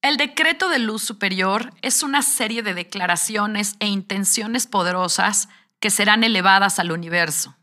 El decreto de luz superior es una serie de declaraciones e intenciones poderosas que serán elevadas al universo.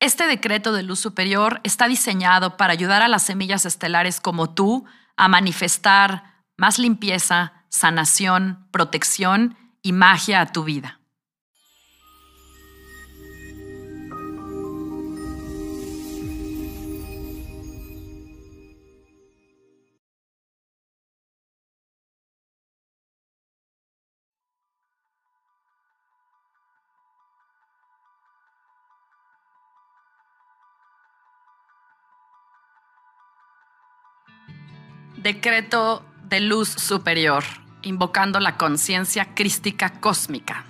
Este decreto de luz superior está diseñado para ayudar a las semillas estelares como tú a manifestar más limpieza, sanación, protección y magia a tu vida. Decreto de luz superior, invocando la conciencia crística cósmica.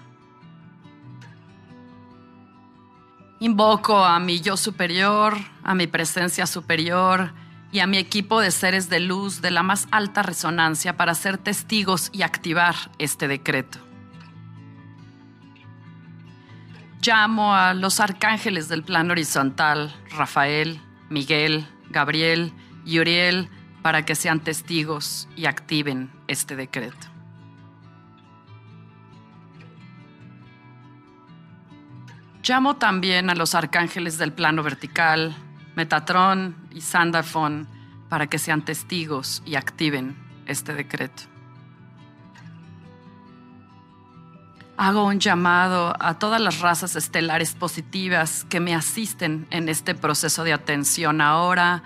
Invoco a mi yo superior, a mi presencia superior y a mi equipo de seres de luz de la más alta resonancia para ser testigos y activar este decreto. Llamo a los arcángeles del plano horizontal, Rafael, Miguel, Gabriel y Uriel, para que sean testigos y activen este decreto. Llamo también a los arcángeles del plano vertical, Metatrón y Sandalfon, para que sean testigos y activen este decreto. Hago un llamado a todas las razas estelares positivas que me asisten en este proceso de atención ahora,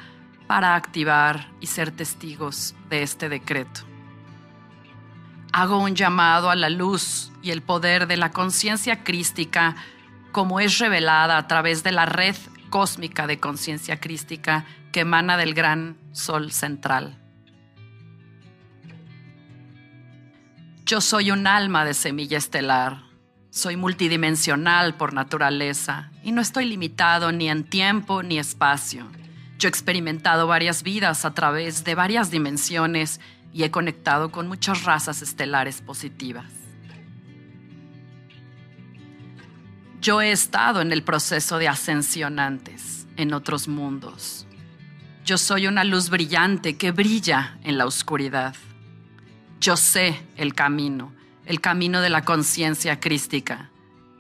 para activar y ser testigos de este decreto. Hago un llamado a la luz y el poder de la conciencia crística como es revelada a través de la red cósmica de conciencia crística que emana del gran sol central. Yo soy un alma de semilla estelar, soy multidimensional por naturaleza y no estoy limitado ni en tiempo ni espacio. Yo he experimentado varias vidas a través de varias dimensiones y he conectado con muchas razas estelares positivas. Yo he estado en el proceso de ascensión antes, en otros mundos. Yo soy una luz brillante que brilla en la oscuridad. Yo sé el camino, el camino de la conciencia crística.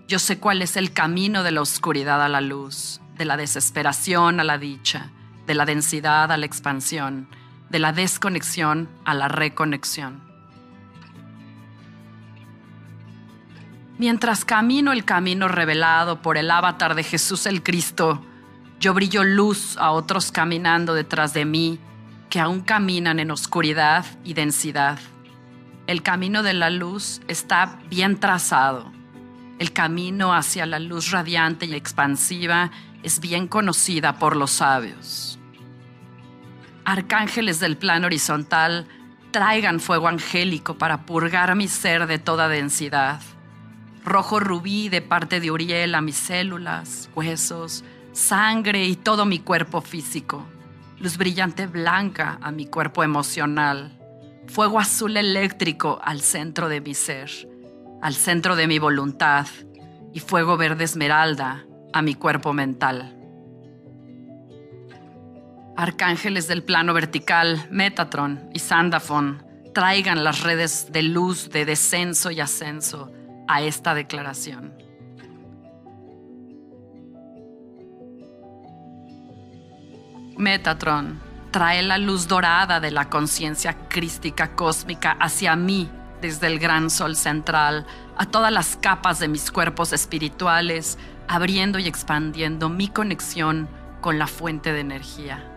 Yo sé cuál es el camino de la oscuridad a la luz, de la desesperación a la dicha, de la densidad a la expansión, de la desconexión a la reconexión. Mientras camino el camino revelado por el avatar de Jesús el Cristo, yo brillo luz a otros caminando detrás de mí que aún caminan en oscuridad y densidad. El camino de la luz está bien trazado. El camino hacia la luz radiante y expansiva es bien conocida por los sabios arcángeles del plano horizontal, traigan fuego angélico para purgar mi ser de toda densidad. Rojo rubí de parte de Uriel a mis células, huesos, sangre y todo mi cuerpo físico. Luz brillante blanca a mi cuerpo emocional. Fuego azul eléctrico al centro de mi ser, al centro de mi voluntad. Y fuego verde esmeralda a mi cuerpo mental arcángeles del plano vertical, Metatron y Sandafon, traigan las redes de luz de descenso y ascenso a esta declaración. Metatron, trae la luz dorada de la conciencia crística cósmica hacia mí desde el gran sol central a todas las capas de mis cuerpos espirituales, abriendo y expandiendo mi conexión con la fuente de energía.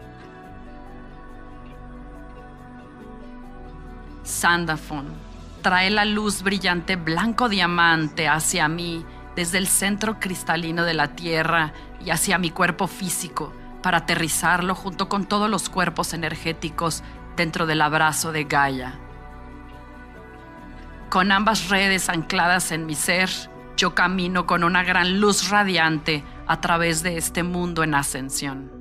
Sandafon trae la luz brillante blanco diamante hacia mí desde el centro cristalino de la Tierra y hacia mi cuerpo físico para aterrizarlo junto con todos los cuerpos energéticos dentro del abrazo de Gaia. Con ambas redes ancladas en mi ser, yo camino con una gran luz radiante a través de este mundo en ascensión.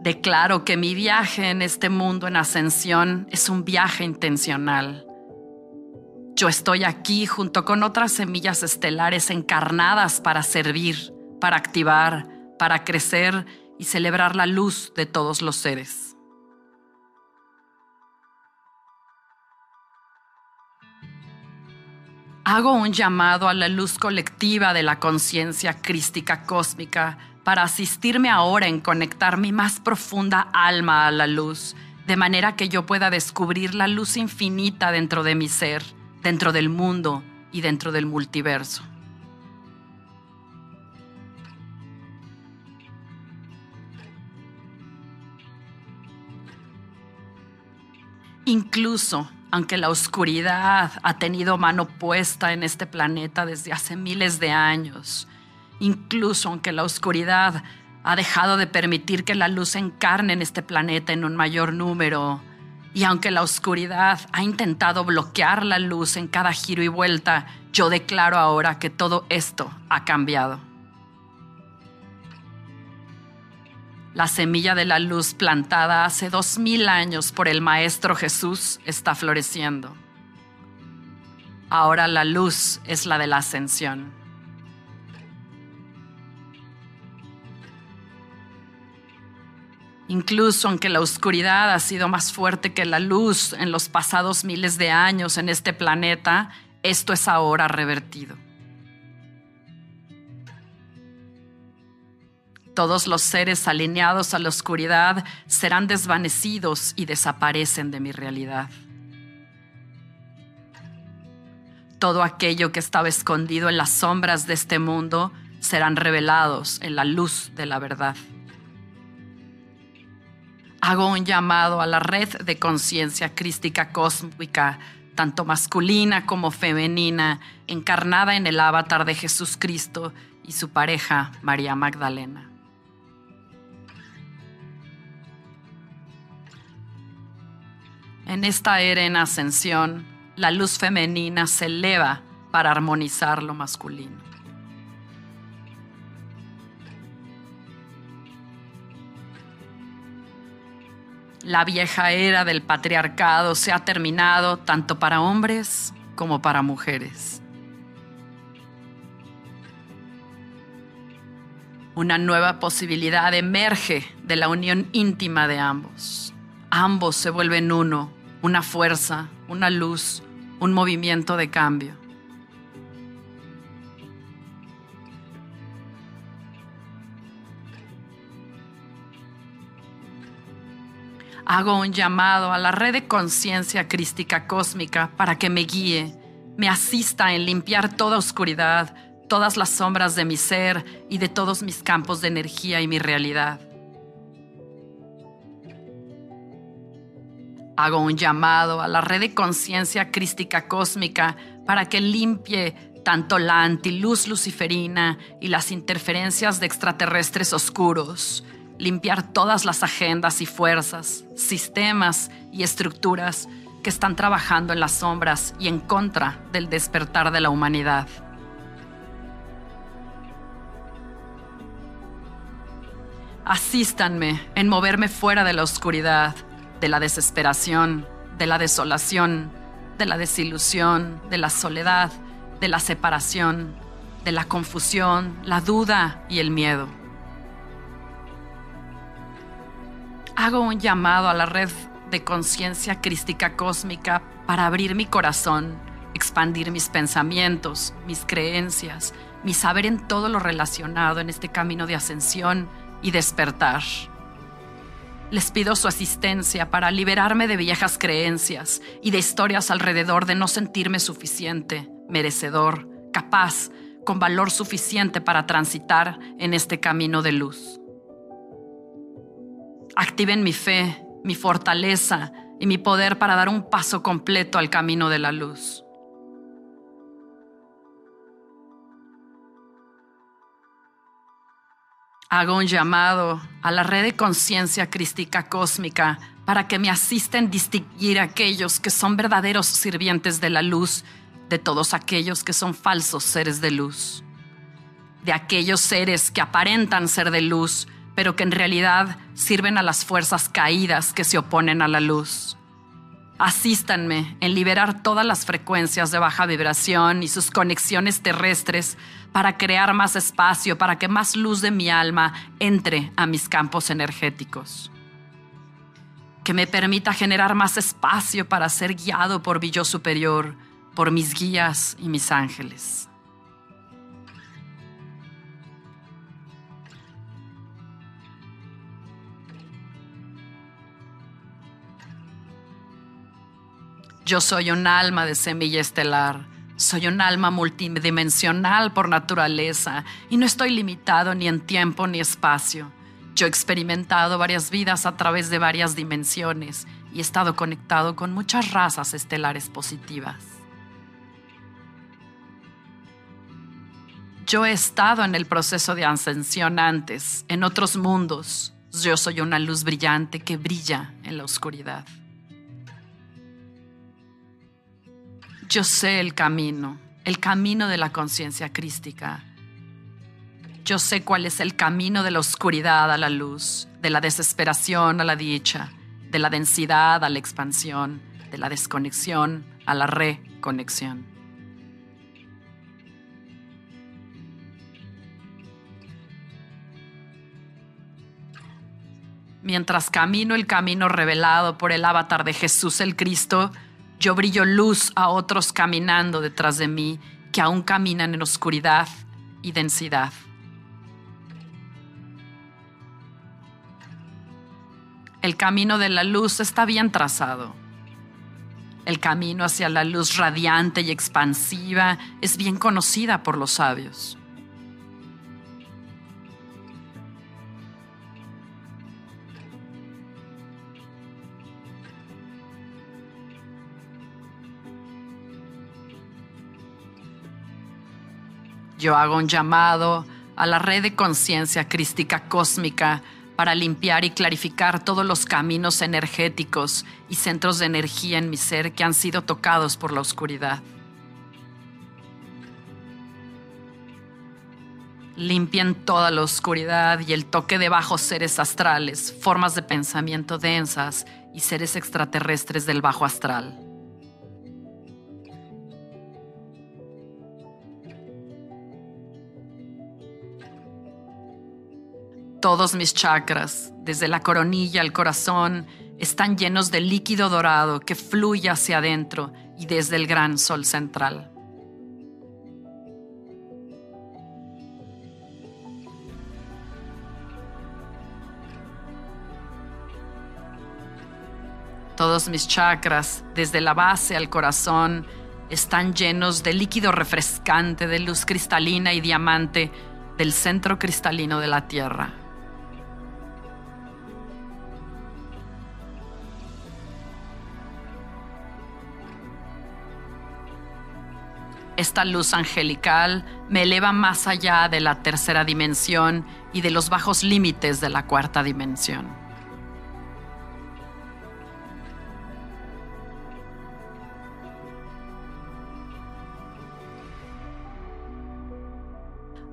Declaro que mi viaje en este mundo en ascensión es un viaje intencional. Yo estoy aquí junto con otras semillas estelares encarnadas para servir, para activar, para crecer y celebrar la luz de todos los seres. Hago un llamado a la luz colectiva de la conciencia crística cósmica para asistirme ahora en conectar mi más profunda alma a la luz, de manera que yo pueda descubrir la luz infinita dentro de mi ser, dentro del mundo y dentro del multiverso. Incluso aunque la oscuridad ha tenido mano puesta en este planeta desde hace miles de años, incluso aunque la oscuridad ha dejado de permitir que la luz encarne en este planeta en un mayor número, y aunque la oscuridad ha intentado bloquear la luz en cada giro y vuelta, yo declaro ahora que todo esto ha cambiado. La semilla de la luz plantada hace dos mil años por el Maestro Jesús está floreciendo. Ahora la luz es la de la ascensión. Incluso aunque la oscuridad ha sido más fuerte que la luz en los pasados miles de años en este planeta, esto es ahora revertido. Todos los seres alineados a la oscuridad serán desvanecidos y desaparecen de mi realidad. Todo aquello que estaba escondido en las sombras de este mundo serán revelados en la luz de la verdad. Hago un llamado a la red de conciencia crística cósmica, tanto masculina como femenina, encarnada en el avatar de Jesús Cristo y su pareja María Magdalena. En esta era en ascensión, la luz femenina se eleva para armonizar lo masculino. La vieja era del patriarcado se ha terminado tanto para hombres como para mujeres. Una nueva posibilidad emerge de la unión íntima de ambos. Ambos se vuelven uno una fuerza, una luz, un movimiento de cambio. Hago un llamado a la red de conciencia crística cósmica para que me guíe, me asista en limpiar toda oscuridad, todas las sombras de mi ser y de todos mis campos de energía y mi realidad. Hago un llamado a la red de conciencia crística cósmica para que limpie tanto la antiluz luciferina y las interferencias de extraterrestres oscuros, limpiar todas las agendas y fuerzas, sistemas y estructuras que están trabajando en las sombras y en contra del despertar de la humanidad. Asístanme en moverme fuera de la oscuridad de la desesperación, de la desolación, de la desilusión, de la soledad, de la separación, de la confusión, la duda y el miedo. Hago un llamado a la red de conciencia crística cósmica para abrir mi corazón, expandir mis pensamientos, mis creencias, mi saber en todo lo relacionado en este camino de ascensión y despertar. Les pido su asistencia para liberarme de viejas creencias y de historias alrededor de no sentirme suficiente, merecedor, capaz, con valor suficiente para transitar en este camino de luz. Activen mi fe, mi fortaleza y mi poder para dar un paso completo al camino de la luz. Hago un llamado a la red de conciencia crística cósmica para que me asisten a distinguir a aquellos que son verdaderos sirvientes de la luz de todos aquellos que son falsos seres de luz. De aquellos seres que aparentan ser de luz, pero que en realidad sirven a las fuerzas caídas que se oponen a la luz. Asístanme en liberar todas las frecuencias de baja vibración y sus conexiones terrestres para crear más espacio, para que más luz de mi alma entre a mis campos energéticos. Que me permita generar más espacio para ser guiado por mi yo superior, por mis guías y mis ángeles. Yo soy un alma de semilla estelar. Soy un alma multidimensional por naturaleza y no estoy limitado ni en tiempo ni espacio. Yo he experimentado varias vidas a través de varias dimensiones y he estado conectado con muchas razas estelares positivas. Yo he estado en el proceso de ascensión antes, en otros mundos. Yo soy una luz brillante que brilla en la oscuridad. Yo sé el camino, el camino de la conciencia crística. Yo sé cuál es el camino de la oscuridad a la luz, de la desesperación a la dicha, de la densidad a la expansión, de la desconexión a la reconexión. Mientras camino el camino revelado por el avatar de Jesús el Cristo, yo brillo luz a otros caminando detrás de mí que aún caminan en oscuridad y densidad. El camino de la luz está bien trazado. El camino hacia la luz radiante y expansiva es bien conocida por los sabios. Yo hago un llamado a la red de conciencia crística cósmica para limpiar y clarificar todos los caminos energéticos y centros de energía en mi ser que han sido tocados por la oscuridad. Limpien toda la oscuridad y el toque de bajos seres astrales, formas de pensamiento densas y seres extraterrestres del bajo astral. Todos mis chakras, desde la coronilla al corazón, están llenos de líquido dorado que fluye hacia adentro y desde el gran sol central. Todos mis chakras, desde la base al corazón, están llenos de líquido refrescante, de luz cristalina y diamante del centro cristalino de la Tierra. Esta luz angelical me eleva más allá de la tercera dimensión y de los bajos límites de la cuarta dimensión.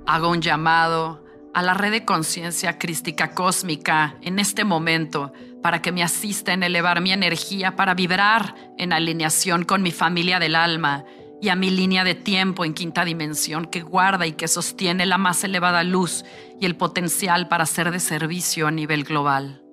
Hago un llamado a la red de conciencia crística cósmica en este momento para que me asista en elevar mi energía para vibrar en alineación con mi familia del alma y a mi línea de tiempo en quinta dimensión que guarda y que sostiene la más elevada luz y el potencial para ser de servicio a nivel global.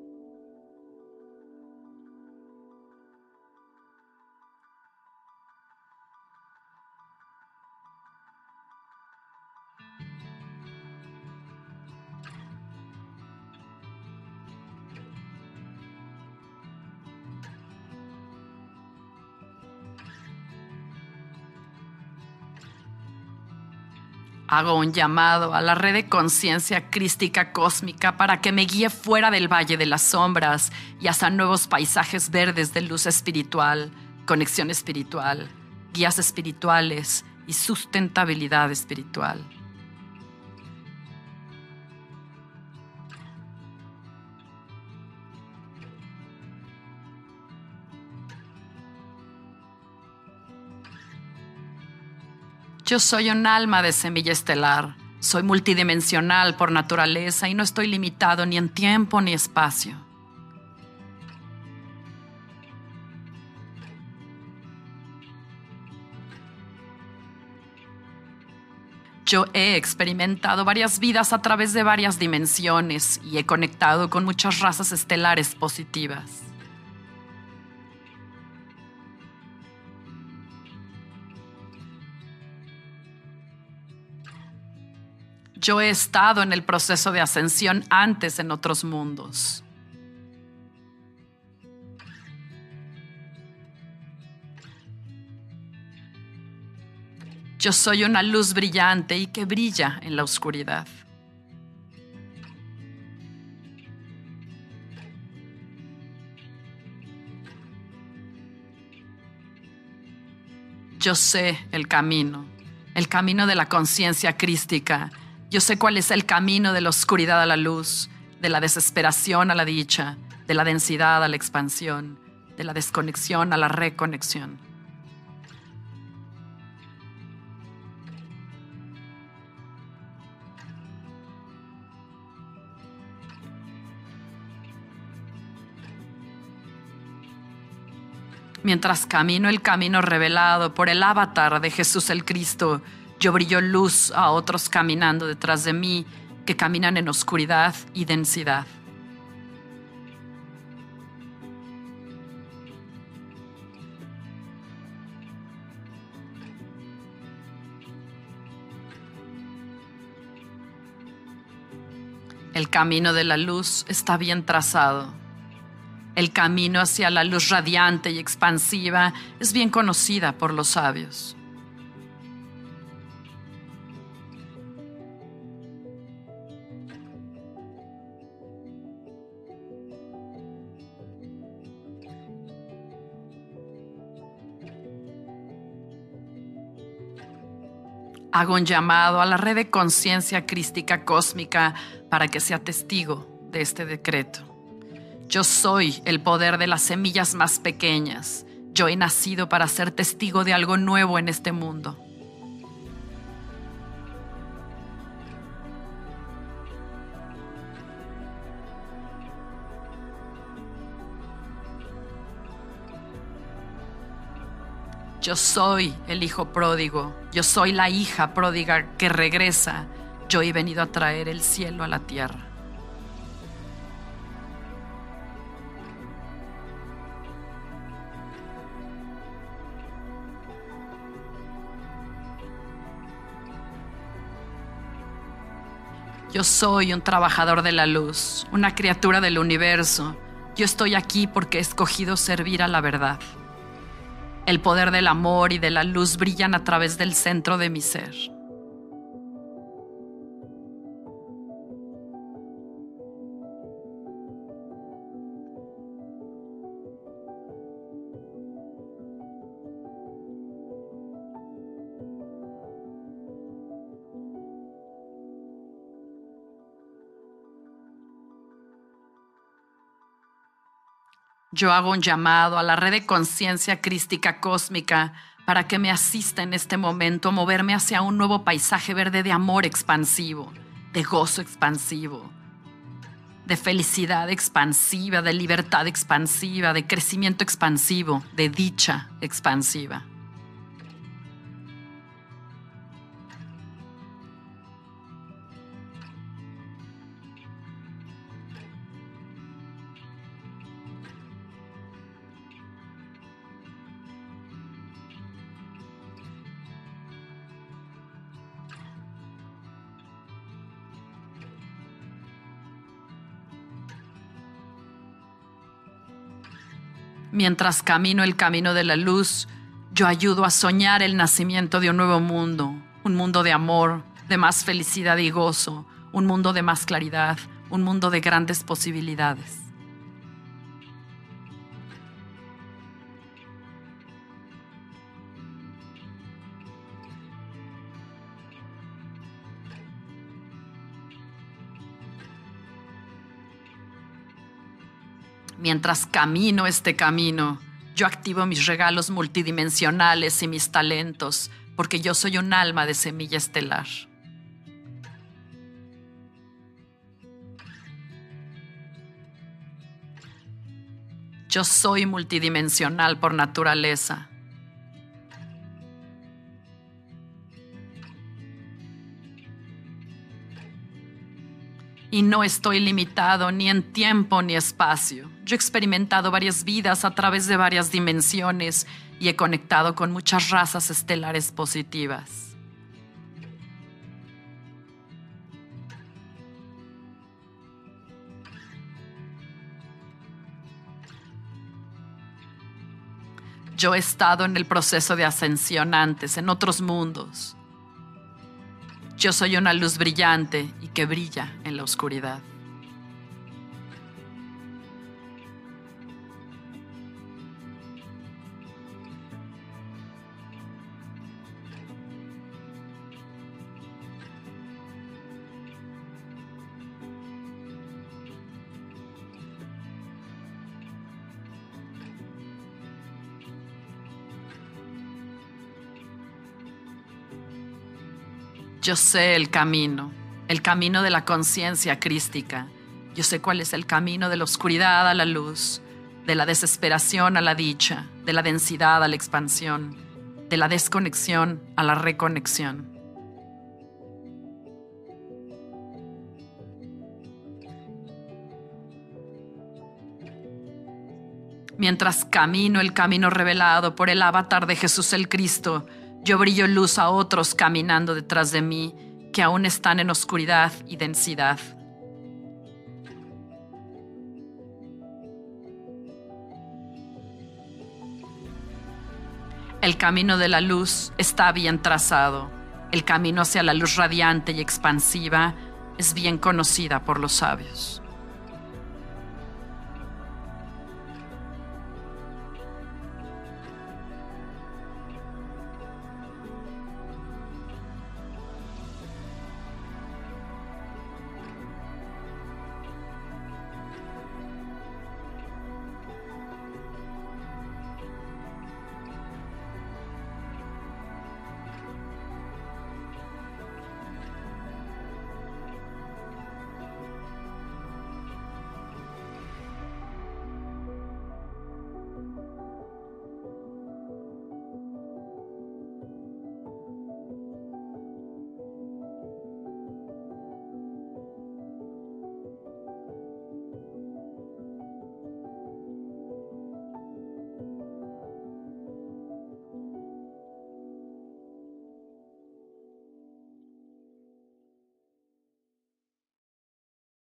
Hago un llamado a la red de conciencia crística cósmica para que me guíe fuera del valle de las sombras y hacia nuevos paisajes verdes de luz espiritual, conexión espiritual, guías espirituales y sustentabilidad espiritual. Yo soy un alma de semilla estelar. Soy multidimensional por naturaleza y no estoy limitado ni en tiempo ni espacio. Yo he experimentado varias vidas a través de varias dimensiones y he conectado con muchas razas estelares positivas. Yo he estado en el proceso de ascensión antes en otros mundos. Yo soy una luz brillante y que brilla en la oscuridad. Yo sé el camino, el camino de la conciencia crística. Yo sé cuál es el camino de la oscuridad a la luz, de la desesperación a la dicha, de la densidad a la expansión, de la desconexión a la reconexión. Mientras camino el camino revelado por el avatar de Jesús el Cristo, yo brillo luz a otros caminando detrás de mí que caminan en oscuridad y densidad. El camino de la luz está bien trazado el camino hacia la luz radiante y expansiva es bien conocida por los sabios. Hago un llamado a la red de conciencia crística cósmica para que sea testigo de este decreto. Yo soy el poder de las semillas más pequeñas. Yo he nacido para ser testigo de algo nuevo en este mundo. Yo soy el hijo pródigo, yo soy la hija pródiga que regresa. Yo he venido a traer el cielo a la tierra. Yo soy un trabajador de la luz, una criatura del universo. Yo estoy aquí porque he escogido servir a la verdad. El poder del amor y de la luz brillan a través del centro de mi ser. Yo hago un llamado a la red de conciencia crística cósmica para que me asista en este momento a moverme hacia un nuevo paisaje verde de amor expansivo, de gozo expansivo, de felicidad expansiva, de libertad expansiva, de crecimiento expansivo, de dicha expansiva. Mientras camino el camino de la luz, yo ayudo a soñar el nacimiento de un nuevo mundo, un mundo de amor, de más felicidad y gozo, un mundo de más claridad, un mundo de grandes posibilidades. Mientras camino este camino, yo activo mis regalos multidimensionales y mis talentos, porque yo soy un alma de semilla estelar. Yo soy multidimensional por naturaleza. Y no estoy limitado ni en tiempo ni espacio. Yo he experimentado varias vidas a través de varias dimensiones y he conectado con muchas razas estelares positivas. Yo he estado en el proceso de ascensión antes, en otros mundos. Yo soy una luz brillante y que brilla en la oscuridad. Yo sé el camino, el camino de la conciencia crística. Yo sé cuál es el camino de la oscuridad a la luz, de la desesperación a la dicha, de la densidad a la expansión, de la desconexión a la reconexión. Mientras camino el camino revelado por el avatar de Jesús el Cristo, yo brillo luz a otros caminando detrás de mí que aún están en oscuridad y densidad. El camino de la luz está bien trazado. El camino hacia la luz radiante y expansiva es bien conocida por los sabios.